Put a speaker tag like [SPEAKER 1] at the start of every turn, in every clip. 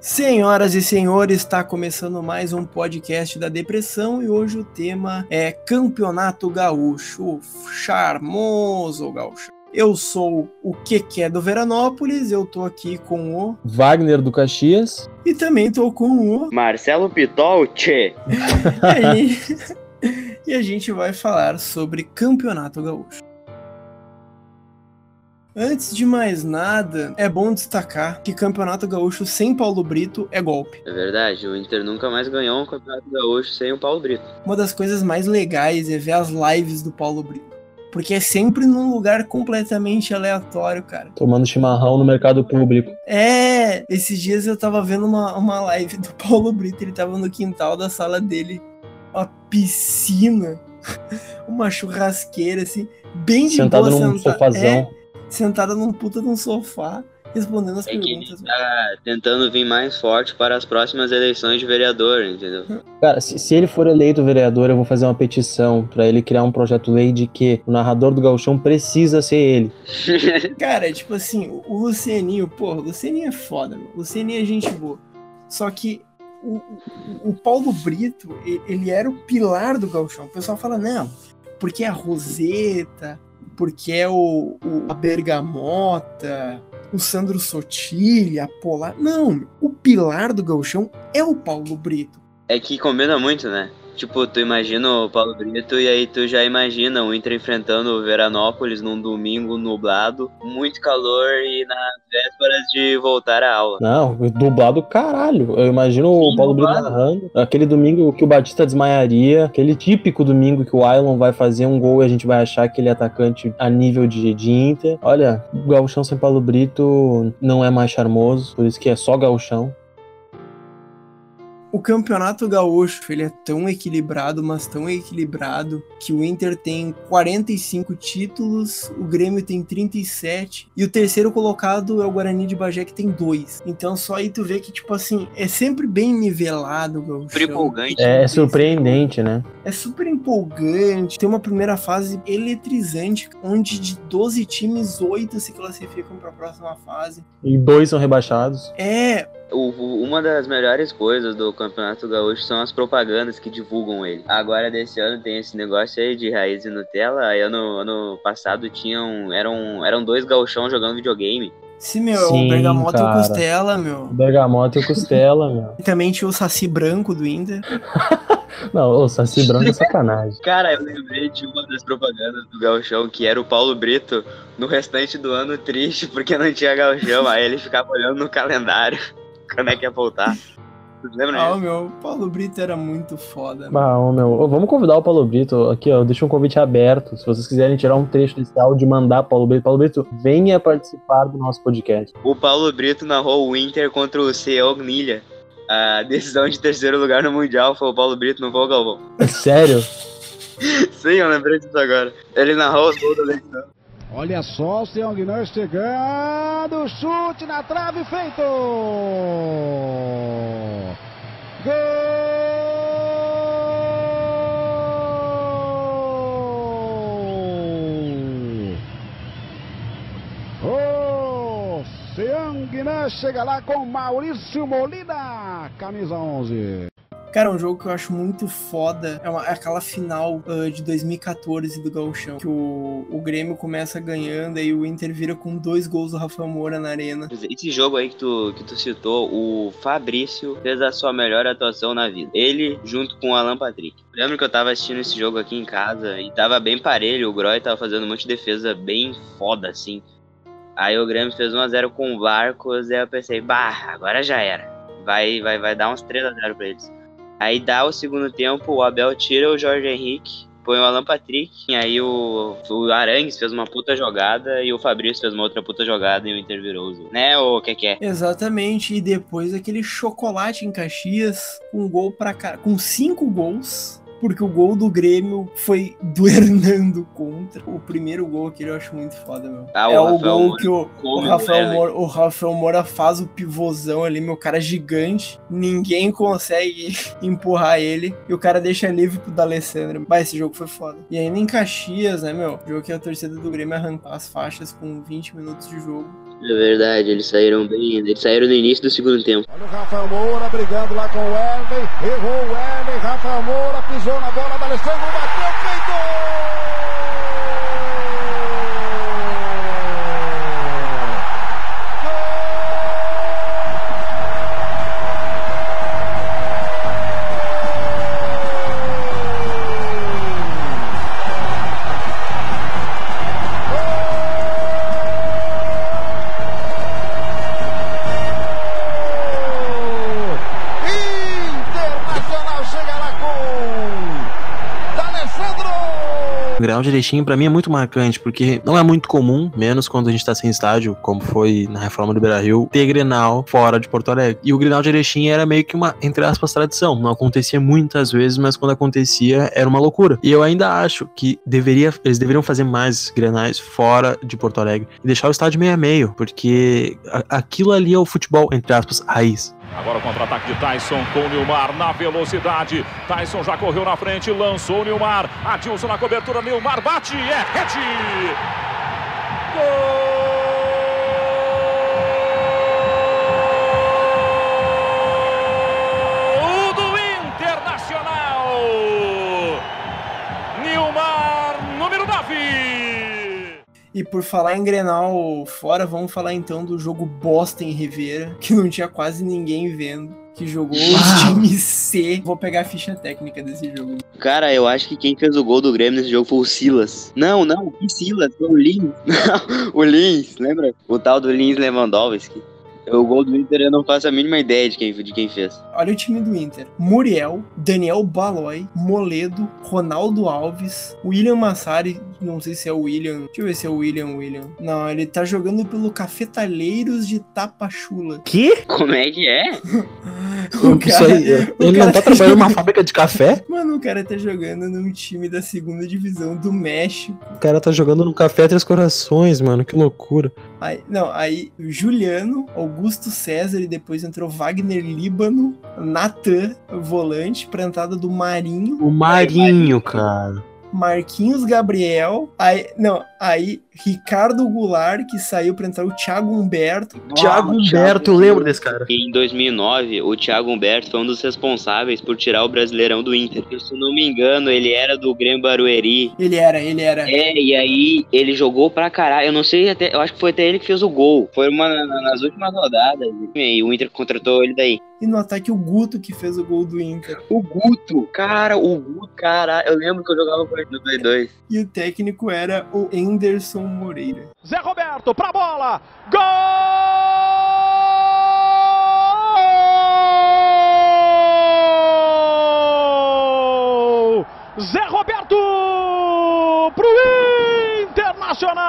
[SPEAKER 1] Senhoras e senhores, está começando mais um podcast da depressão e hoje o tema é Campeonato Gaúcho, charmoso gaúcho. Eu sou o que é do Veranópolis, eu tô aqui com o
[SPEAKER 2] Wagner do Caxias
[SPEAKER 1] e também tô com o
[SPEAKER 3] Marcelo Pitol, tchê.
[SPEAKER 1] e a gente vai falar sobre Campeonato Gaúcho. Antes de mais nada, é bom destacar que Campeonato Gaúcho sem Paulo Brito é golpe.
[SPEAKER 3] É verdade, o Inter nunca mais ganhou um Campeonato Gaúcho sem o Paulo Brito.
[SPEAKER 1] Uma das coisas mais legais é ver as lives do Paulo Brito. Porque é sempre num lugar completamente aleatório, cara.
[SPEAKER 2] Tomando chimarrão no mercado público.
[SPEAKER 1] É, esses dias eu tava vendo uma, uma live do Paulo Brito, ele tava no quintal da sala dele, uma piscina, uma churrasqueira, assim, bem de
[SPEAKER 2] Sentado
[SPEAKER 1] boa
[SPEAKER 2] num
[SPEAKER 1] senta-
[SPEAKER 2] sofazão.
[SPEAKER 1] É, sentada num puta de um sofá, respondendo as
[SPEAKER 3] É que ele
[SPEAKER 1] perguntas.
[SPEAKER 3] tá tentando vir mais forte para as próximas eleições de vereador, entendeu?
[SPEAKER 2] Cara, se, se ele for eleito vereador, eu vou fazer uma petição pra ele criar um projeto-lei de que o narrador do gauchão precisa ser ele.
[SPEAKER 1] Cara, tipo assim, o- Lucianinho, porra, o Lucianinho é foda, meu. O Lucianinho é gente boa. Só que o, o- o Paulo Brito, ele era o pilar do gauchão. O pessoal fala, não, porque é a Roseta, porque é o, o- a Bergamota, o Sandro Sotilha, a Polar. Não, o pilar do gauchão é o Paulo Brito.
[SPEAKER 3] É que combina muito, né? Tipo, tu imagina o Paulo Brito e aí tu já imagina o Inter enfrentando o Veranópolis num domingo nublado, muito calor e nas vésperas de voltar à aula.
[SPEAKER 2] Não, dublado caralho. Eu imagino o
[SPEAKER 3] Sim,
[SPEAKER 2] Paulo Brito
[SPEAKER 3] dublado.
[SPEAKER 2] narrando. Aquele domingo que o Batista desmaiaria. Aquele típico domingo que o Ailon vai fazer um gol e a gente vai achar que ele é atacante a nível de, de Inter. Olha, o gauchão sem Paulo Brito não é mais charmoso. Por isso que é só gauchão.
[SPEAKER 1] O campeonato gaúcho, ele é tão equilibrado, mas tão equilibrado, que o Inter tem 45 títulos, o Grêmio tem 37, e o terceiro colocado é o Guarani de Bagé, que tem dois. Então só aí tu vê que, tipo assim, é sempre bem nivelado o gaúcho.
[SPEAKER 3] Super empolgante.
[SPEAKER 2] É, surpreendente, né?
[SPEAKER 1] É super empolgante, tem uma primeira fase eletrizante, onde de 12 times, 8 se classificam para a próxima fase.
[SPEAKER 2] E dois são rebaixados.
[SPEAKER 1] É,
[SPEAKER 3] O- o- uma das melhores coisas do Campeonato Gaúcho são as propagandas que divulgam ele. Agora desse ano tem esse negócio aí de raiz e Nutella. Aí ano, ano passado tinham eram, eram dois gauchão jogando videogame.
[SPEAKER 1] se meu,
[SPEAKER 2] Sim,
[SPEAKER 1] o Bergamota e o
[SPEAKER 2] cara.
[SPEAKER 1] Costela, meu.
[SPEAKER 2] Bergamota e Costela, meu.
[SPEAKER 1] E também tinha o Saci Branco do Inter.
[SPEAKER 2] Não, o Saci Branco é sacanagem.
[SPEAKER 3] Cara, eu lembrei de uma das propagandas do Gauchão, que era o Paulo Brito no restante do ano triste porque não tinha Gauchão. Aí ele ficava olhando no calendário quando é que ia voltar. Vocês lembram
[SPEAKER 1] Ah,
[SPEAKER 3] disso?
[SPEAKER 1] o meu, Paulo Brito era muito foda. mano.
[SPEAKER 2] Bah, ô, meu, vamos convidar o Paulo Brito aqui, ó. Deixa um convite aberto. Se vocês quiserem tirar um trecho desse áudio e mandar Paulo Brito. Paulo Brito, venha participar do nosso podcast.
[SPEAKER 3] O Paulo Brito narrou o Inter contra o Ceogmilha. A decisão de terceiro lugar no Mundial foi o Paulo Brito, não foi o Galvão.
[SPEAKER 2] Sério?
[SPEAKER 3] Sim, eu lembrei disso agora. Ele narrou os gols da eleição.
[SPEAKER 4] Olha só o Sean Guinar chegando, chute na trave feito! Gol! O Sean Guinar chega lá com Maurício Molina, camisa 11.
[SPEAKER 1] Cara, um jogo que eu acho muito foda é, uma- é aquela final ah, de 2014 do Gauchão. Que o, o Grêmio começa ganhando, aí o Inter vira com dois gols do Rafael Moura na arena.
[SPEAKER 3] Esse jogo aí que tu, que tu citou, o Fabrício fez a sua melhor atuação na vida. Ele junto com o Alan Patrick. Lembro que eu tava assistindo esse jogo aqui em casa e tava bem parelho. O Groy tava fazendo um monte de defesa bem foda, assim. Aí o Grêmio fez 1x0 com o Barcos e eu pensei, bah, agora já era. Vai, vai, vai dar uns 3x0 pra eles. Aí dá o segundo tempo, o Abel tira o Jorge Henrique, põe o Alan Patrick, e aí o, o Arangues fez uma puta jogada e o Fabrício fez uma outra puta jogada e o Inter virou o. Né, o que que é?
[SPEAKER 1] Exatamente, e depois aquele chocolate em Caxias, com gol para com cinco gols. Porque o gol do Grêmio foi do Hernando contra. O primeiro gol aquele eu acho muito foda, meu.
[SPEAKER 3] Ah,
[SPEAKER 1] é o
[SPEAKER 3] Rafael
[SPEAKER 1] gol
[SPEAKER 3] Moura
[SPEAKER 1] que o, o Rafael. Moura, o Rafael Moura faz o pivôzão ali, meu cara gigante. Ninguém consegue empurrar ele. E o cara deixa livre pro D'Alessandro. Mas esse jogo foi foda. E ainda em Caxias, né, meu? Jogo que a torcida do Grêmio arrancou as faixas com 20 minutos de jogo.
[SPEAKER 3] É verdade, eles saíram bem. Eles saíram no início do segundo tempo.
[SPEAKER 4] Olha o Rafael Moura brigando lá com o Wesley. Errou o Wesley. Rafael Moura pisou na bola da Alessandro. Bateu,
[SPEAKER 2] Grenal de Erechim pra mim é muito marcante, porque não é muito comum, menos quando a gente tá sem estádio, como foi na reforma do Beira-Rio, ter Grenal fora de Porto Alegre. E o Grenal de Erechim era meio que uma, entre aspas, tradição. Não acontecia muitas vezes, mas quando acontecia era uma loucura. E eu ainda acho que deveria, eles deveriam fazer mais Grenais fora de Porto Alegre e deixar o estádio meio a meio, porque aquilo ali é o futebol, entre aspas, raiz.
[SPEAKER 5] Agora o contra-ataque de Tyson com o Nilmar na velocidade. Tyson já correu na frente, lançou o Nilmar. Adilson na cobertura, Nilmar bate, é rede! Gol do Internacional! Nilmar, número 9!
[SPEAKER 1] E por falar em Grenal fora, vamos falar então do jogo bosta em Rivera, que não tinha quase ninguém vendo. Que jogou os times C. Vou pegar a ficha técnica desse jogo.
[SPEAKER 3] Cara, eu acho que quem fez o gol do Grêmio nesse jogo foi o Silas. Não, não, que Silas? Foi o Lins. Não, o Lins, lembra? O tal do Lins Lewandowski. O gol do Inter eu não faço a mínima ideia de quem, de quem fez.
[SPEAKER 1] Olha o time do Inter: Muriel, Daniel Balói, Moledo, Ronaldo Alves, William Massari. Não sei se é o William. Deixa eu ver se é o William William. Não, ele tá jogando pelo Cafetaleiros de Tapachula.
[SPEAKER 2] Que?
[SPEAKER 3] Como é que é?
[SPEAKER 1] O
[SPEAKER 2] Isso aí,
[SPEAKER 1] o
[SPEAKER 2] ele
[SPEAKER 1] cara
[SPEAKER 2] não tá trabalhando numa fábrica de café?
[SPEAKER 1] Mano, o cara tá jogando num time da segunda divisão do México.
[SPEAKER 2] O cara tá jogando no Café Três Corações, mano, que loucura.
[SPEAKER 1] Aí, não, aí Juliano, Augusto César e depois entrou Wagner Líbano, Natan, volante, pra entrada do Marinho,
[SPEAKER 2] O Marinho, cara.
[SPEAKER 1] Marquinhos Gabriel, aí, não, aí Ricardo Goulart, que saiu pra entrar o Thiago Humberto,
[SPEAKER 2] Thiago
[SPEAKER 3] Ah,
[SPEAKER 2] Humberto, eu lembro desse cara.
[SPEAKER 3] Em 2009, o Thiago Humberto foi um dos responsáveis por tirar o Brasileirão do Inter. Se eu não me engano, ele era do Grêmio Barueri.
[SPEAKER 1] ele era, ele era.
[SPEAKER 3] É, e aí ele jogou pra caralho. Eu não sei, até, eu acho que foi até ele que fez o gol. Foi uma na- nas últimas rodadas. E o Inter contratou ele daí.
[SPEAKER 1] E no ataque o Guto, que fez o gol do Inter.
[SPEAKER 3] O Guto, cara, o Guto, cara, eu lembro que eu jogava com ele no Play 2.
[SPEAKER 1] E o técnico era o Anderson Moreira.
[SPEAKER 5] Zé Roberto pra bola. Gol! Zé Roberto pro Internacional!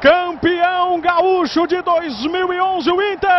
[SPEAKER 5] Campeão gaúcho de 2011 o Inter!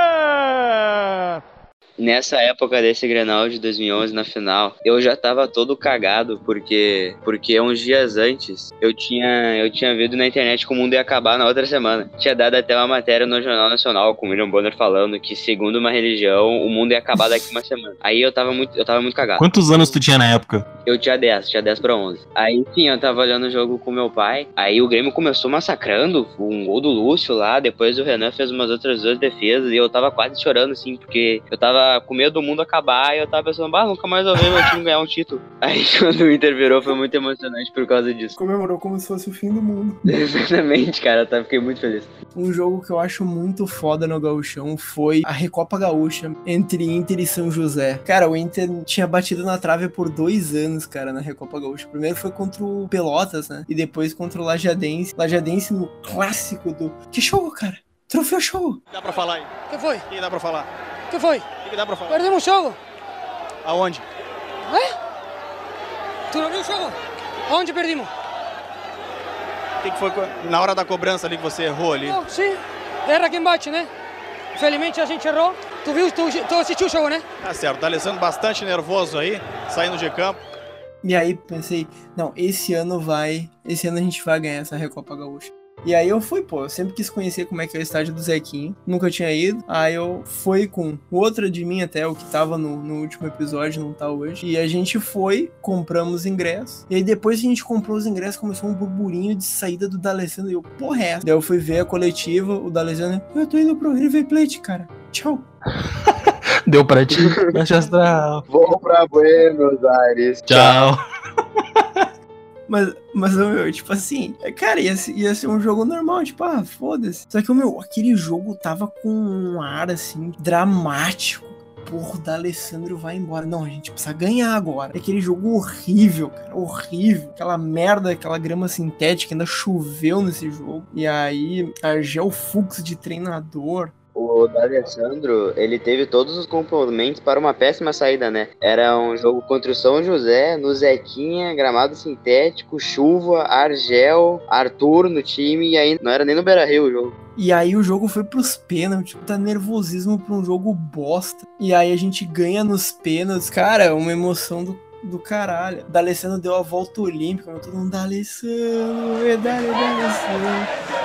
[SPEAKER 3] Nessa época desse Grenal de 2011 na final, eu já tava todo cagado porque porque uns dias antes eu tinha eu tinha visto na internet que o mundo ia acabar na outra semana. Tinha dado até uma matéria no Jornal Nacional com o William Bonner falando que segundo uma religião o mundo ia acabar daqui uma semana. Aí eu tava muito eu tava muito cagado.
[SPEAKER 2] Quantos anos tu tinha na época?
[SPEAKER 3] Eu tinha 10, tinha 10 pra 11. Aí, sim, eu tava olhando o jogo com meu pai. Aí o Grêmio começou massacrando. Um gol do Lúcio lá. Depois o Renan fez umas outras duas defesas. E eu tava quase chorando, assim, porque eu tava com medo do mundo acabar. E eu tava pensando, bah, nunca mais vou ver meu time ganhar um título. Aí quando o Inter virou, foi muito emocionante por causa disso.
[SPEAKER 1] Comemorou como se fosse o fim do mundo.
[SPEAKER 3] Exatamente, cara. Eu tava- fiquei muito feliz.
[SPEAKER 1] Um jogo que eu acho muito foda no Gauchão foi a Recopa Gaúcha entre Inter e São José. Cara, o Inter tinha batido na trave por dois anos, cara, na Recopa Gaúcha. Primeiro foi contra o Pelotas, né? E depois contra o Lajadense. Lajadense no clássico do. Que show, cara! Troféu show!
[SPEAKER 6] dá pra falar aí?
[SPEAKER 7] que foi?
[SPEAKER 6] Que dá pra falar?
[SPEAKER 7] que foi?
[SPEAKER 6] Que dá pra falar?
[SPEAKER 7] Perdemos o jogo.
[SPEAKER 6] Aonde?
[SPEAKER 7] Tu não viu o jogo? Onde perdimos?
[SPEAKER 6] O que, que foi na hora da cobrança ali que você errou ali?
[SPEAKER 7] Não, sim. Erra quem bate, né? Felizmente a gente errou. Tu viu, tu, tu assistiu o jogo, né?
[SPEAKER 6] Tá certo, tá Alessandro bastante nervoso aí, saindo de campo.
[SPEAKER 1] E aí pensei, não, esse ano vai. Esse ano a gente vai ganhar essa Recopa Gaúcha. E aí eu fui, pô, eu sempre quis conhecer como é que é o estádio do Zequinho, nunca tinha ido. Aí eu fui com outra de mim até, o que tava no, no último episódio, não tá hoje. E a gente foi, compramos ingressos. E aí depois que a gente comprou os ingressos, começou um burburinho de saída do D'Alessandro. E eu, porra, é essa? Daí eu fui ver a coletiva, o D'Alessandro, eu tô indo pro River Plate, cara. Tchau.
[SPEAKER 2] Deu pra ti, Manchester.
[SPEAKER 3] Vou pra Buenos Aires.
[SPEAKER 2] Tchau.
[SPEAKER 1] Mas, mas, meu, tipo assim, cara, ia, ia ser um jogo normal, tipo, ah, foda-se. Só que, o meu, aquele jogo tava com um ar, assim, dramático. Porra, o D'Alessandro vai embora. Não, a gente precisa ganhar agora. Aquele jogo horrível, cara, horrível. Aquela merda, aquela grama sintética, ainda choveu nesse jogo. E aí, Argel Fux de treinador.
[SPEAKER 3] O D'Alessandro, ele teve todos os complementos para uma péssima saída, né? Era um jogo contra o São José, no Zequinha, gramado sintético, chuva, Argel, Arthur no time, e aí não era nem no Beira-Rio o jogo.
[SPEAKER 1] E aí o jogo foi pros pênaltis, tá nervosismo pra um jogo bosta. E aí a gente ganha nos pênaltis, cara, uma emoção do, do caralho. D'Alessandro deu a volta olímpica, todo mundo, D'Alessandro, é Dale, D'Alessandro.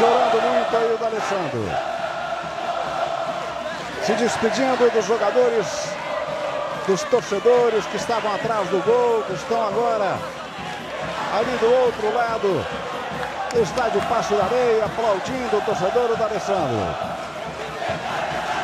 [SPEAKER 4] Chorando muito aí o D'Alessandro. Se despedindo dos jogadores, dos torcedores que estavam atrás do gol, que estão agora ali do outro lado do estádio Passo da Areia, aplaudindo o torcedor do.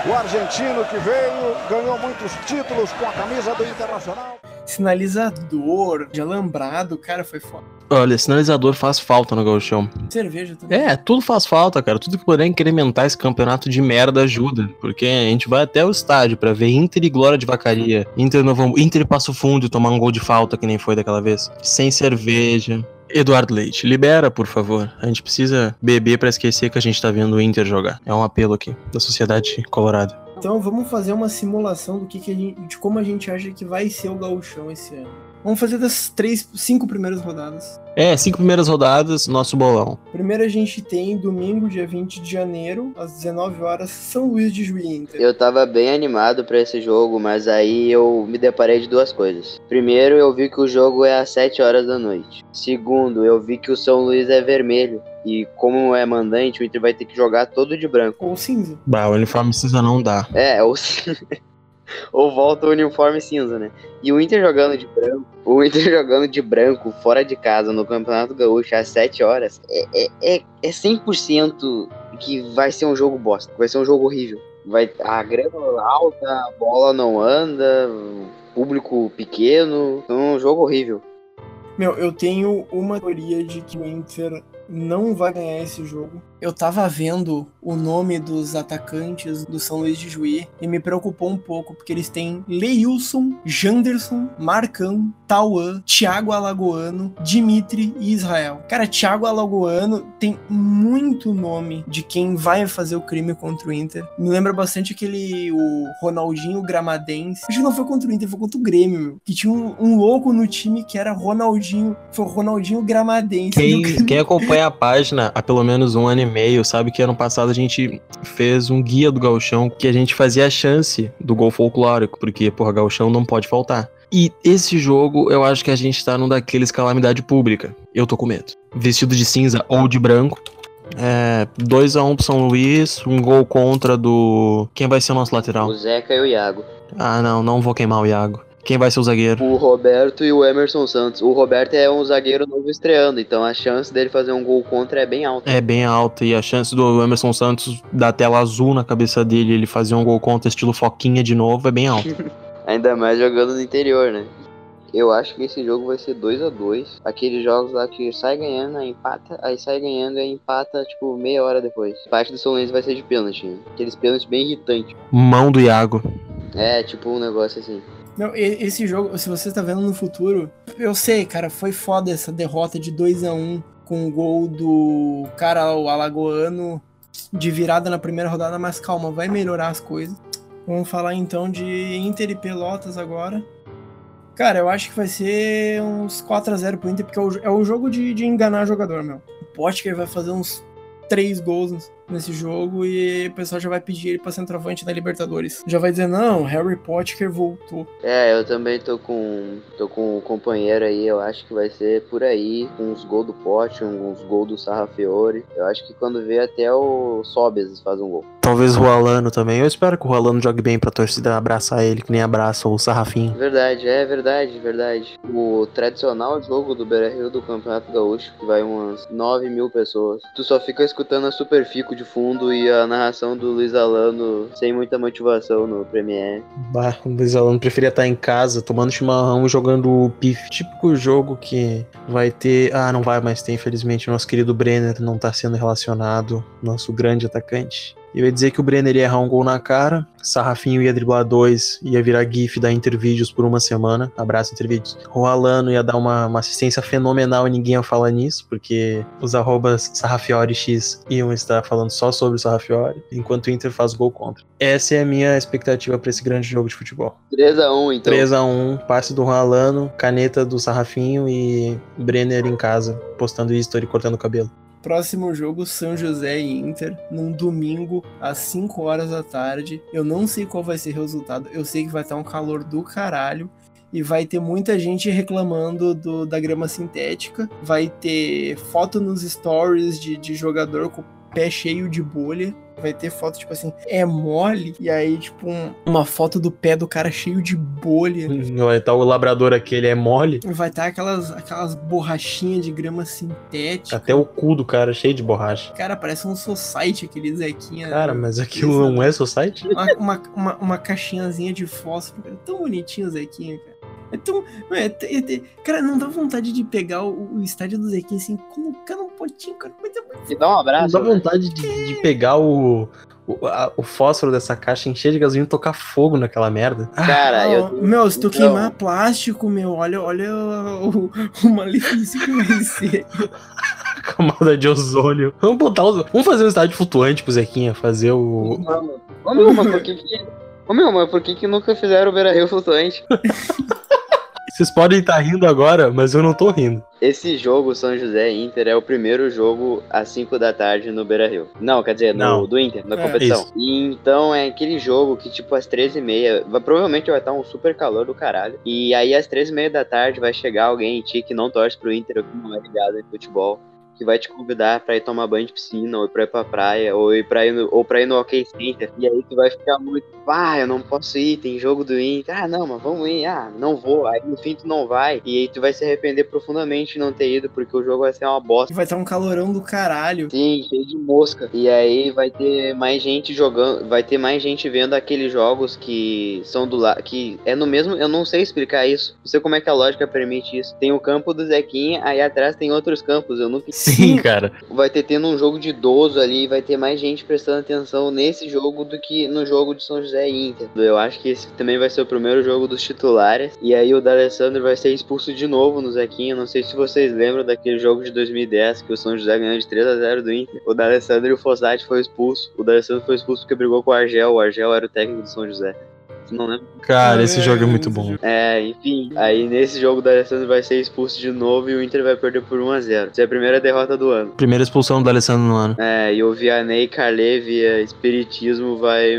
[SPEAKER 4] O argentino que veio, ganhou muitos títulos com a camisa do Internacional.
[SPEAKER 1] Sinalizador de alambrado, cara, foi foda.
[SPEAKER 2] Olha, sinalizador faz falta no gauchão.
[SPEAKER 1] Cerveja também.
[SPEAKER 2] É, tudo faz falta, cara. Tudo que puder incrementar esse campeonato de merda ajuda. Porque a gente vai até o estádio pra ver Inter e Glória de Vacaria. Inter, Novo, Inter Passo Fundo tomar um gol de falta que nem foi daquela vez. Sem cerveja. Eduardo Leite, libera, por favor. A gente precisa beber pra esquecer que a gente tá vendo o Inter jogar. É um apelo aqui da sociedade colorada.
[SPEAKER 1] Então vamos fazer uma simulação do que, que a gente, de como a gente acha que vai ser o gauchão esse ano. Vamos fazer das três, cinco primeiras rodadas.
[SPEAKER 2] É, cinco primeiras rodadas, nosso bolão.
[SPEAKER 1] Primeiro a gente tem domingo, dia 20 de janeiro, às 19 horas, São Luís de Juiz Inter.
[SPEAKER 3] Eu tava bem animado pra esse jogo, mas aí eu me deparei de duas coisas. Primeiro, eu vi que o jogo é às 7 horas da noite. Segundo, eu vi que o São Luís é vermelho. E como é mandante, o Inter vai ter que jogar todo de branco.
[SPEAKER 1] Ou cinza.
[SPEAKER 2] Bah, o uniforme cinza não dá.
[SPEAKER 3] É, ou, ou volta o uniforme cinza, né? E o Inter jogando de branco, o Inter jogando de branco fora de casa no Campeonato Gaúcho às 7 horas, é, é, é, é 100% que vai ser um jogo bosta, vai ser um jogo horrível. Vai, a grama alta, a bola não anda, público pequeno, é um jogo horrível.
[SPEAKER 1] Meu, eu tenho uma teoria de que o Inter não vai ganhar esse jogo. Eu tava vendo o nome dos atacantes do São Luís de Juí e me preocupou um pouco, porque eles têm Leilson, Janderson, Marcão, Tauan, Thiago Alagoano, Dimitri e Israel. Cara, Thiago Alagoano tem muito nome de quem vai fazer o crime contra o Inter. Me lembra bastante aquele o Ronaldinho Gramadense. Acho que não foi contra o Inter, foi contra o Grêmio, meu. Que tinha um, um louco no time que era Ronaldinho. Foi o Ronaldinho Gramadense.
[SPEAKER 2] Quem, quem acompanha a página há pelo menos um ano e meio sabe que ano passado a gente fez um guia do gauchão que a gente fazia a chance do gol folclórico, porque, porra, gauchão não pode faltar. E esse jogo, eu acho que a gente tá num daqueles calamidade pública. Eu tô com medo. Vestido de cinza ou de branco. É, 2x1 pro São Luís, um gol contra do. Quem vai ser o nosso lateral?
[SPEAKER 3] O Zeca e o Iago.
[SPEAKER 2] Ah, não, não vou queimar o Iago. Quem vai ser o zagueiro?
[SPEAKER 3] O Roberto e o Emerson Santos. O Roberto é um zagueiro novo estreando, então a chance dele fazer um gol contra é bem alta.
[SPEAKER 2] É bem alta e a chance do Emerson Santos dar tela azul na cabeça dele e ele fazer um gol contra estilo Foquinha de novo é bem alta.
[SPEAKER 3] Ainda mais jogando no interior, né? Eu acho que esse jogo vai ser 2 a 2 Aqueles jogos lá que sai ganhando, aí empata, aí sai ganhando e aí empata, tipo, meia hora depois. Parte do São Luís vai ser de pênalti. né? Aqueles pênaltis bem irritantes.
[SPEAKER 2] Mão do Iago.
[SPEAKER 3] É, tipo um negócio assim.
[SPEAKER 1] Esse jogo, se você tá vendo no futuro, eu sei, cara, foi foda essa derrota de 2 a 1 com o gol do cara, o Alagoano, de virada na primeira rodada, mas calma, vai melhorar as coisas. Vamos falar então de Inter e Pelotas agora. Cara, eu acho que vai ser uns 4 a 0 pro Inter, porque é o, é o jogo de, de enganar jogador, meu. O Potker vai fazer uns três gols nesse jogo e o pessoal já vai pedir ele pra centroavante da Libertadores. Já vai dizer, não, Harry Potter voltou.
[SPEAKER 3] É, eu também tô com tô com um companheiro aí, eu acho que vai ser por aí, com uns gols do Pote, uns gols do Sarrafiore. Eu acho que quando vê até o Sobes faz um gol.
[SPEAKER 2] Talvez o Alano também. Eu espero que o Alano jogue bem pra torcida abraçar ele, que nem abraça o Sarrafinho.
[SPEAKER 3] Verdade, é verdade, verdade. O tradicional jogo do Beira Rio do Campeonato Gaúcho, que vai umas 9 mil pessoas. Tu só fica escutando a Superfico de fundo e a narração do Luiz Alano sem muita motivação no Premiere.
[SPEAKER 2] Bah, o Luiz Alano preferia estar em casa, tomando chimarrão e jogando pif. Típico jogo que vai ter. Ah, não vai mais ter, infelizmente. Nosso querido Brenner não tá sendo relacionado. Nosso grande atacante. Eu ia dizer que o Brenner ia errar um gol na cara, Sarrafinho ia driblar dois, ia virar GIF da Intervídeos por uma semana. Abraço, Intervídeos. O Alano ia dar uma, uma, assistência fenomenal e ninguém ia falar nisso, porque os arrobas SarrafioriX iam estar falando só sobre o Sarrafiori, enquanto o Inter faz gol contra. Essa é a minha expectativa para esse grande jogo de futebol.
[SPEAKER 3] 3x1, então.
[SPEAKER 2] 3x1, passe do Alano, caneta do Sarrafinho e Brenner em casa, postando history e cortando o cabelo.
[SPEAKER 1] Próximo jogo, São José e Inter, num domingo, às 5 horas da tarde. Eu não sei qual vai ser o resultado. Eu sei que vai estar um calor do caralho. E vai ter muita gente reclamando do, da grama sintética. Vai ter foto nos stories de, de jogador com o pé cheio de bolha vai ter foto, tipo assim, é mole, e aí, tipo, um, uma foto do pé do cara cheio de bolha.
[SPEAKER 2] Vai estar o labrador aquele é mole.
[SPEAKER 1] Vai estar aquelas, aquelas borrachinhas de grama sintética.
[SPEAKER 2] Até o cu do cara cheio de borracha.
[SPEAKER 1] Cara, parece um society, aquele Zequinha.
[SPEAKER 2] Cara, mas aquilo não é society?
[SPEAKER 1] Uma, uma, uma, uma caixinhazinha de fósforo. É tão bonitinho o Zequinha, cara. É tão. É, é, é, cara, não dá vontade de pegar o, o estádio do Zequinha assim, colocar num potinho, cara. Mas
[SPEAKER 3] é e dá um abraço.
[SPEAKER 2] Não dá vontade de, de, pegar o. O, a, o, fósforo dessa caixa, encher de gasolina e tocar fogo naquela merda.
[SPEAKER 3] Cara, ah, eu.
[SPEAKER 1] Meu, se tu então... queimar plástico, meu, olha, olha o, o malefício que vai ser.
[SPEAKER 2] Camada de ozônio. Vamos botar os... Vamos fazer um estádio flutuante pro Zequinha, fazer o.
[SPEAKER 3] Ô meu, mas por que que. Ô meu, mas por que que nunca fizeram o Beira Rio flutuante?
[SPEAKER 2] Vocês podem estar rindo agora, mas eu não tô rindo.
[SPEAKER 3] Esse jogo, São José Inter, é o primeiro jogo às 5 da tarde no Beira Rio. Não, quer dizer, no, não. do Inter, na é, competição. E, então é aquele jogo que, tipo, às 13h30, vai, provavelmente vai estar um super calor do caralho. E aí, às 13h30 da tarde, vai chegar alguém em ti que não torce pro Inter que não é ligado em futebol que vai te convidar para ir tomar banho de piscina, ou pra ir pra praia, ou ir pra ir no, ou pra ir no OK Center. E aí tu vai ficar muito, ah, eu não posso ir, tem jogo do Inter. Ah, não, mas vamos ir. Ah, não vou. Aí no fim tu não vai. E aí tu vai se arrepender profundamente de não ter ido, porque o jogo vai ser uma bosta.
[SPEAKER 1] Vai estar um calorão do caralho.
[SPEAKER 3] Sim, cheio de mosca. E aí vai ter mais gente jogando, vai ter mais gente vendo aqueles jogos que são do lado, que é no mesmo, eu não sei explicar isso. Não sei como é que a lógica permite isso. Tem o campo do Zequinha, aí atrás tem outros campos. Eu nunca
[SPEAKER 2] Sim, cara.
[SPEAKER 3] Vai ter tendo um jogo de idoso ali, vai ter mais gente prestando atenção nesse jogo do que no jogo de São José e Inter. Eu acho que esse também vai ser o primeiro jogo dos titulares. E aí o D'Alessandro vai ser expulso de novo no Zequinha. Não sei se vocês lembram daquele jogo de 2010 que o São José ganhou de 3 a 0 do Inter. O D'Alessandro e o Fossati foi expulso. O D'Alessandro foi expulso porque brigou com o Argel. O Argel era o técnico do São José. Não lembro.
[SPEAKER 2] Cara, esse jogo é muito bom.
[SPEAKER 3] É, enfim. Aí nesse jogo da Alessandro vai ser expulso de novo e o Inter vai perder por 1x0. Essa é a primeira derrota do ano.
[SPEAKER 2] Primeira expulsão do Alessandro no ano.
[SPEAKER 3] É, e o Vianney Carle via Espiritismo vai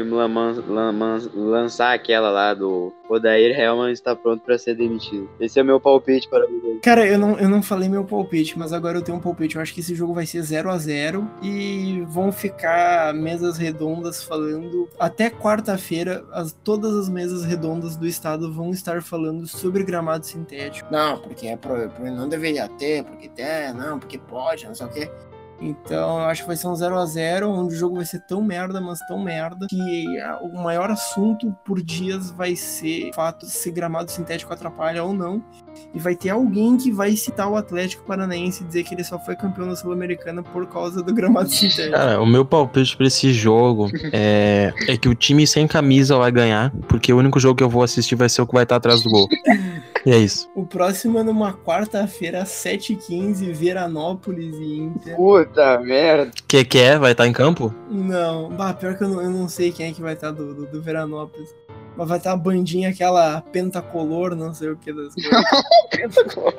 [SPEAKER 3] lançar aquela lá do Odair Helman está pronto para ser demitido. Esse é o meu palpite para o
[SPEAKER 1] Cara, eu não, eu não falei meu palpite, mas agora eu tenho um palpite. Eu acho que esse jogo vai ser 0 a 0 e vão ficar mesas redondas falando até quarta-feira. Todas as mesas redondas do estado vão estar falando sobre gramado sintético. Não, porque é pro, não deveria ter, porque tem, não, porque pode, não sei o quê. Então eu acho que vai ser um 0 a 0 onde o jogo vai ser tão merda, mas tão merda, que o maior assunto por dias vai ser o fato de se gramado sintético atrapalha ou não. E vai ter alguém que vai citar o Atlético Paranaense e dizer que ele só foi campeão da Sul-Americana por causa do gramado sintético.
[SPEAKER 2] Cara, o meu palpite pra esse jogo é, é que o time sem camisa vai ganhar, porque o único jogo que eu vou assistir vai ser o que vai estar atrás do gol. E é isso.
[SPEAKER 1] O próximo é numa quarta-feira, às 7h15, Veranópolis e Inter.
[SPEAKER 3] Puta merda.
[SPEAKER 2] Que que é? Vai estar em campo?
[SPEAKER 1] Não, bah, pior que eu não, eu não sei quem é que vai estar do, do, do Veranópolis. Mas vai estar a bandinha, aquela pentacolor, não sei o que das coisas. pentacolor.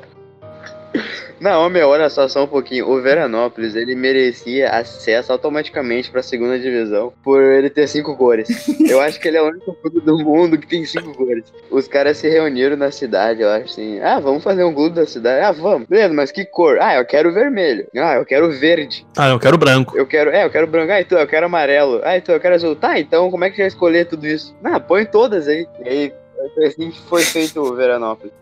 [SPEAKER 3] Não, meu, olha só, só um pouquinho. O Veranópolis, ele merecia acesso automaticamente pra segunda divisão por ele ter cinco cores. Eu acho que ele é o único clube do mundo que tem cinco cores. Os caras se reuniram na cidade, eu acho assim. Ah, vamos fazer um clube da cidade. Ah, vamos. Beleza, mas que cor? Ah, eu quero vermelho. Ah, eu quero verde.
[SPEAKER 2] Ah, eu quero branco.
[SPEAKER 3] Eu quero, é, eu quero branco. Ah, então eu quero amarelo. Ah, então eu quero azul. Tá, então como é que vai escolher tudo isso? Ah, põe todas aí. E aí, foi assim que foi feito o Veranópolis.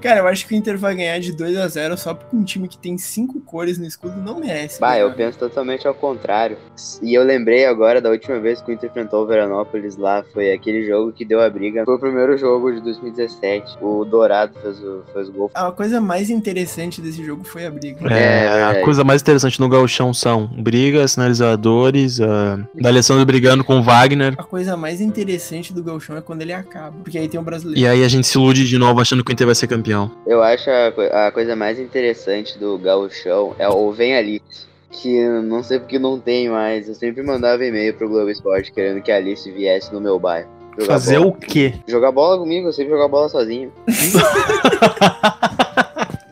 [SPEAKER 1] Cara, eu acho que o Inter vai ganhar de 2 a 0 só porque um time que tem cinco cores no escudo não merece.
[SPEAKER 3] Bah,
[SPEAKER 1] né,
[SPEAKER 3] eu
[SPEAKER 1] cara?
[SPEAKER 3] penso totalmente ao contrário. E eu lembrei agora da última vez que o Inter enfrentou o Veranópolis lá, foi aquele jogo que deu a briga. Foi o primeiro jogo de 2017. O Dourado fez o, fez o gol.
[SPEAKER 1] A coisa mais interessante desse jogo foi a briga.
[SPEAKER 2] É, a
[SPEAKER 3] verdade.
[SPEAKER 2] coisa mais interessante no gauchão são brigas, sinalizadores, a da Alessandro brigando com o Wagner.
[SPEAKER 1] A coisa mais interessante do Gauchão é quando ele acaba. Porque aí tem o brasileiro.
[SPEAKER 2] E aí a gente se ilude de novo achando que o Inter vai ser campeão.
[SPEAKER 3] Eu acho a, a coisa mais interessante do gauchão é o Vem Alice. Que não sei porque não tem mais. Eu sempre mandava e-mail pro Globo Esporte querendo que a Alice viesse no meu bairro. Jogar
[SPEAKER 2] Fazer
[SPEAKER 3] bola.
[SPEAKER 2] o quê?
[SPEAKER 3] Jogar bola comigo, eu sempre jogar bola sozinho.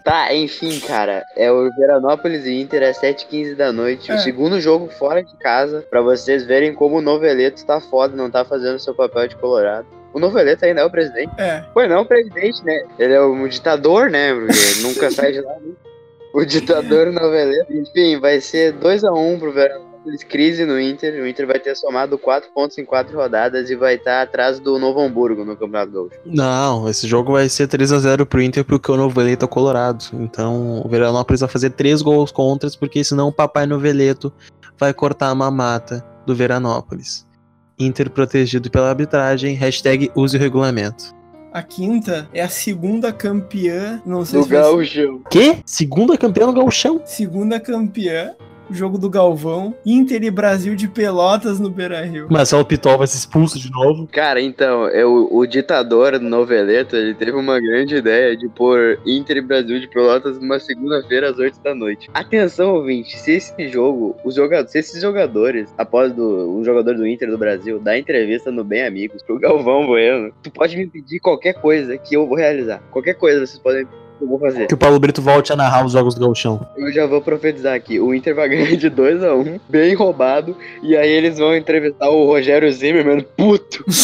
[SPEAKER 3] Tá, enfim, cara. É o Veranópolis e Inter às 7h15 da noite.
[SPEAKER 1] É.
[SPEAKER 3] O segundo jogo fora de casa. Pra vocês verem como o Noveleto tá foda, não tá fazendo seu papel de colorado. O Noveleto ainda é o presidente.
[SPEAKER 1] É.
[SPEAKER 3] Pô, não é o presidente, né? Ele é um ditador, né? Nunca sai de lá. Né? O ditador Noveleto. Enfim, vai ser 2x1 pro Veranópolis. Crise no Inter. O Inter vai ter somado 4 pontos em 4 rodadas e vai estar atrás do Novo Hamburgo no Campeonato Gaúcho.
[SPEAKER 2] Não, esse jogo vai ser 3 a 0 pro Inter porque o Noveleto é colorado. Então o Veranópolis vai fazer 3 gols contras porque senão o papai Noveleto vai cortar a mamata do Veranópolis. Inter protegido pela arbitragem, hashtag use o regulamento.
[SPEAKER 1] A quinta é a segunda campeã. Não sei
[SPEAKER 3] Do
[SPEAKER 1] se ser-
[SPEAKER 3] Gaúcho.
[SPEAKER 2] Que? Segunda campeã no gauchão?
[SPEAKER 1] Segunda campeã. Jogo do Galvão. Inter e Brasil de Pelotas no Beira Rio.
[SPEAKER 2] Marcelo Pitol vai ser expulso de novo.
[SPEAKER 3] Cara, então, eu, o ditador Noveleto, ele teve uma grande ideia de pôr Inter e Brasil de Pelotas numa segunda-feira às 8 da noite. Atenção, ouvinte, se esse jogo, os jogadores, se esses jogadores, após do, um jogador do Inter do Brasil, dar entrevista no Bem Amigos pro Galvão Bueno, tu pode me pedir qualquer coisa que eu vou realizar. Qualquer coisa vocês podem pedir eu vou fazer.
[SPEAKER 2] Que o Paulo Brito volte a narrar os jogos do gauchão.
[SPEAKER 3] Eu já vou profetizar aqui. O Inter vai ganhar de 2 a 1 bem roubado. E aí eles vão entrevistar o Rogério Zimmermann, puto.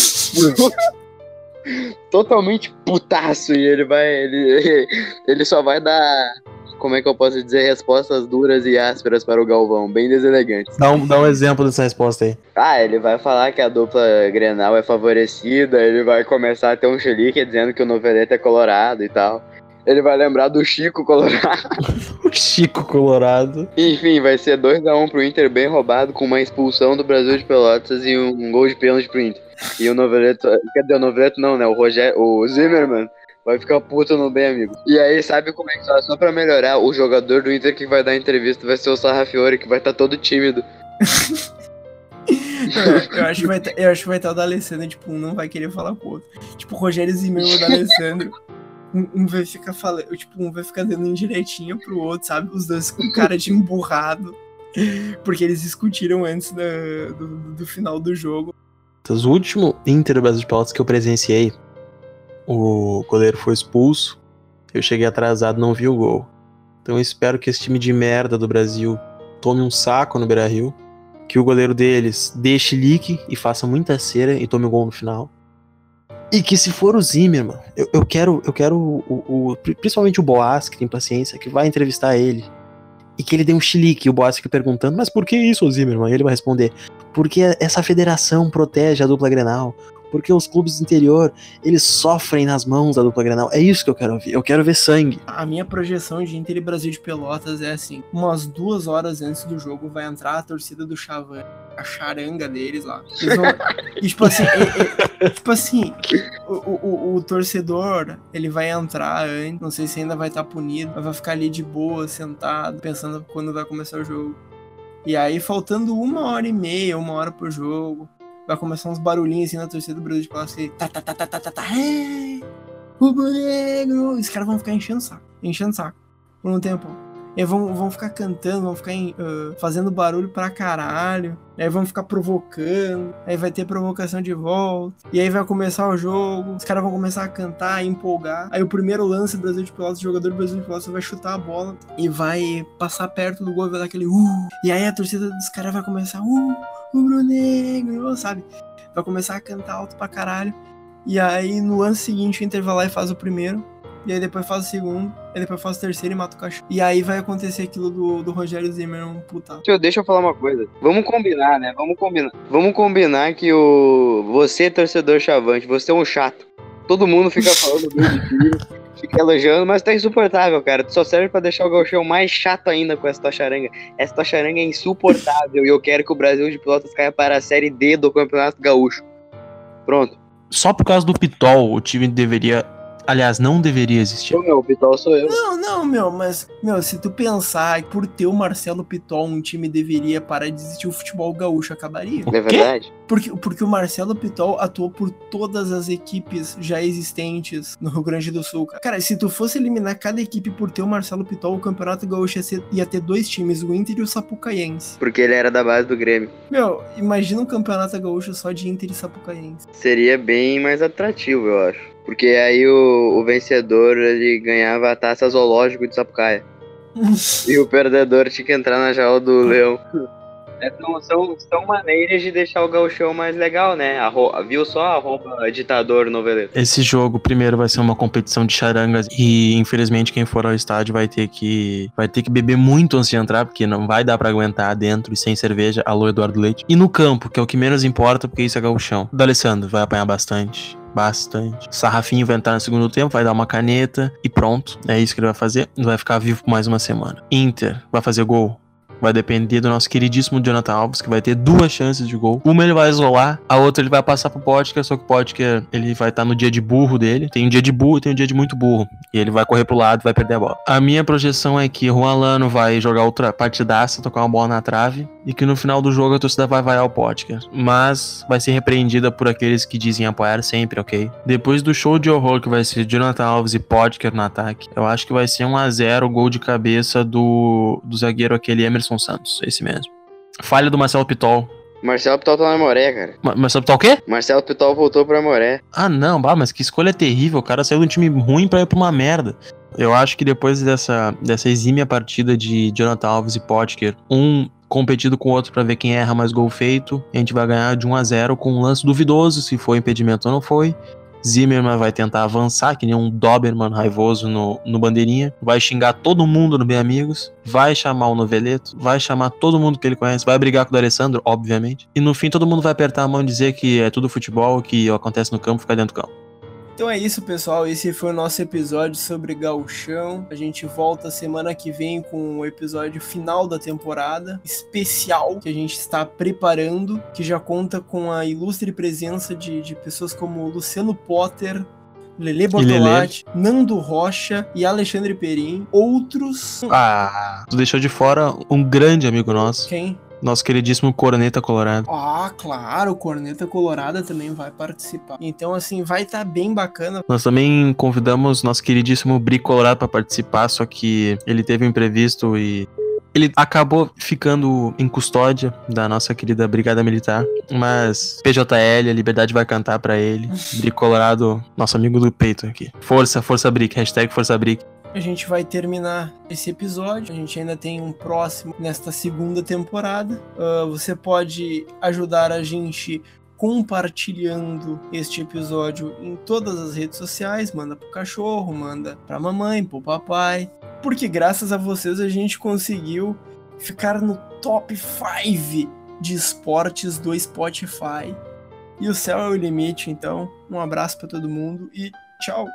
[SPEAKER 3] Totalmente putaço. E ele vai. Ele, ele só vai dar. Como é que eu posso dizer? Respostas duras e ásperas para o Galvão, bem deselegantes.
[SPEAKER 2] Dá um, dá um exemplo dessa resposta aí.
[SPEAKER 3] Ah, ele vai falar que a dupla Grenal é favorecida, ele vai começar a ter um chilique dizendo que o Noveleto é colorado e tal. Ele vai lembrar do Chico Colorado.
[SPEAKER 2] O Chico Colorado.
[SPEAKER 3] Enfim, vai ser 2x1 pro Inter bem roubado, com uma expulsão do Brasil de Pelotas e um, gol de pênalti pro Inter. E o Noveleto, quer dizer, o Noveleto não, né? O Rogério, o Zimmermann vai ficar puto no bem amigo. E aí, sabe como é que tá? Só pra melhorar, o jogador do Inter que vai dar entrevista vai ser o Sarrafiore, que vai estar todo tímido.
[SPEAKER 1] Eu, eu acho que vai tá- eu acho que vai estar o da Alessandro, tipo, um não vai querer falar com o outro. Tipo, o Rogério Zimmermann e o da Alessandro. Um, um vai ficar falando, tipo, um vai ficar dando indiretinha pro outro, sabe? Os dois com cara de emburrado. Porque eles discutiram antes da- do, do final do jogo.
[SPEAKER 2] O último Inter Brasil de Pelotas que eu presenciei, o goleiro foi expulso. Eu cheguei atrasado, não vi o gol. Então eu espero que esse time de merda do Brasil tome um saco no Beira Rio. Que o goleiro deles deixe lique e faça muita cera e tome o gol no final. E que se for o Zimmermann, eu, eu quero, eu quero o, o- principalmente o Boas, que tem paciência, que vai entrevistar ele. E que ele dê um chilique, e o Boas fica perguntando, mas por que isso, Zimmermann? E ele vai responder, porque essa federação protege a dupla Grenal. Porque os clubes do interior, eles sofrem nas mãos da dupla Grenal. É isso que eu quero ouvir. Eu quero ver sangue.
[SPEAKER 1] A minha projeção de Inter e Brasil de Pelotas é assim: umas duas horas antes do jogo vai entrar a torcida do Chavan, a charanga deles lá. Eles vão- e tipo assim, e- e- tipo assim, o, o- o- o torcedor ele vai entrar antes, não sei se ainda vai estar punido, mas vai ficar ali de boa, sentado, pensando quando vai começar o jogo. E aí, faltando uma hora e meia, uma hora pro jogo, vai começar uns barulhinhos assim na torcida do Brasil de Pelotas, que tá, tá, tá, tá, tá, tá, tá, é, rubro negro. Os caras vão ficar enchendo saco, enchendo saco por um tempo. E vão, vão ficar cantando, vão ficar uh, fazendo barulho pra caralho. Aí vão ficar provocando. Aí vai ter provocação de volta. E aí vai começar o jogo. Os caras vão começar a cantar, a empolgar. Aí o primeiro lance do Brasil de Pelotas, o jogador do Brasil de Pelotas vai chutar a bola e vai passar perto do gol e vai dar aquele uh. E aí a torcida dos caras vai começar uh, rubro negro, sabe? Vai começar a cantar alto pra caralho. E aí no lance seguinte o Inter e faz o primeiro. E aí depois faz o segundo. E depois faz o terceiro e mata o cachorro. E aí vai acontecer aquilo do, do Rogério Zimmermann puta.
[SPEAKER 3] Tio, deixa eu falar uma coisa. Vamos combinar, né? Vamos combinar. Vamos combinar que o. Você, torcedor chavante, você é um chato. Todo mundo fica falando ti, fica elogiando, mas tá insuportável, cara. Tu só serve pra deixar o gauchão mais chato ainda com essa tua charanga. Essa tua charanga é insuportável e eu quero que o Brasil de Pelotas caia para a Série D do Campeonato Gaúcho. Pronto.
[SPEAKER 2] Só por causa do Pitol, o time deveria. Aliás, não deveria existir.
[SPEAKER 3] Ô, meu, o Pitol sou eu.
[SPEAKER 1] Não, não, meu, mas, meu, se tu pensar que por ter o Marcelo Pitol, um time deveria parar de existir, o futebol gaúcho acabaria.
[SPEAKER 3] É verdade?
[SPEAKER 1] Porque, porque o Marcelo Pitol atuou por todas as equipes já existentes no Rio Grande do Sul. cara. Cara, se tu fosse eliminar cada equipe por ter o Marcelo Pitol, o Campeonato Gaúcho ia, ser- ia ter dois times, o Inter e o Sapucaiense.
[SPEAKER 3] Porque ele era da base do Grêmio.
[SPEAKER 1] Meu, imagina um Campeonato Gaúcho só de Inter e Sapucaiense.
[SPEAKER 3] Seria bem mais atrativo, eu acho. Porque aí o, o vencedor ele ganhava a taça zoológico de Sapucaia. E o perdedor tinha que entrar na jaula do leão. É, são, são, são maneiras de deixar o gauchão mais legal, né? Viu só a roupa ditador noveleiro?
[SPEAKER 2] Esse jogo primeiro vai ser uma competição de charangas e infelizmente quem for ao estádio vai ter que vai ter que beber muito antes de entrar porque não vai dar pra aguentar dentro e sem cerveja. Alô Eduardo Leite. E no campo, que é o que menos importa porque isso é gauchão. O D'Alessandro vai apanhar bastante. Bastante. Sarrafinho vai entrar no segundo tempo, vai dar uma caneta e pronto. É isso que ele vai fazer. Vai ficar vivo por mais uma semana. Inter vai fazer gol. Vai depender do nosso queridíssimo Jonathan Alves, que vai ter duas chances de gol. Uma ele vai isolar, a outra ele vai passar pro Potker, só que o Potker ele vai estar no dia de burro dele. Tem um dia de burro tem um dia de muito burro. E ele vai correr pro lado e vai perder a bola. A minha projeção é que Juan Lano vai jogar outra partidaça, tocar uma bola na trave, e que no final do jogo a torcida vai vaiar o Potker. Mas vai ser repreendida por aqueles que dizem apoiar sempre, ok? Depois do show de horror que vai ser Jonathan Alves e Potker no ataque, eu acho que vai ser 1 a 0 gol de cabeça do, do zagueiro aquele Emerson Santos, esse mesmo. Falha do Marcelo Pitol.
[SPEAKER 3] Marcelo Pitol tá na Moré, cara.
[SPEAKER 2] Ma- Marcelo Pitol o quê?
[SPEAKER 3] Marcelo Pitol voltou pra Moré.
[SPEAKER 2] Ah, não, bah, mas que escolha terrível. O cara saiu de um time ruim pra ir pra uma merda. Eu acho que depois dessa, dessa exímia partida de Jonathan Alves e Potker, um competido com o outro pra ver quem erra mais gol feito, a gente vai ganhar de 1 a 0 com um lance duvidoso, se foi impedimento ou não foi. Zimmerman vai tentar avançar, que nem um Doberman raivoso no, no bandeirinha. Vai xingar todo mundo no Bem Amigos. Vai chamar o Noveleto. Vai chamar todo mundo que ele conhece. Vai brigar com o D'Alessandro, obviamente. E no fim todo mundo vai apertar a mão e dizer que é tudo futebol, que acontece no campo, fica dentro do campo.
[SPEAKER 1] Então é isso, pessoal. Esse foi o nosso episódio sobre Gauchão. A gente volta semana que vem com o episódio final da temporada, especial que a gente está preparando, que já conta com a ilustre presença de, de pessoas como Luciano Potter. Lele Bortolatti, Nando Rocha e Alexandre Perim. Outros.
[SPEAKER 2] Ah, tu deixou de fora um grande amigo nosso,
[SPEAKER 1] Quem?
[SPEAKER 2] Nosso queridíssimo Coroneta Colorado.
[SPEAKER 1] Ah, claro, Corneta Colorada também vai participar. Então, assim, vai estar bem bacana.
[SPEAKER 2] Nós também convidamos nosso queridíssimo Bri Colorado para participar, só que ele teve um imprevisto e ele acabou ficando em custódia da nossa querida Brigada Militar, mas PJL, a Liberdade vai cantar pra ele. Bri Colorado, nosso amigo do peito aqui. Força, força Brick, hashtag força Brick.
[SPEAKER 1] A gente vai terminar esse episódio. A gente ainda tem um próximo nesta segunda temporada. Ah, você pode ajudar a gente compartilhando este episódio em todas as redes sociais. Manda pro cachorro, manda pra mamãe, pro papai. Porque graças a vocês a gente conseguiu ficar no top 5 de esportes do Spotify. E o céu é o limite, então um abraço pra todo mundo e tchau!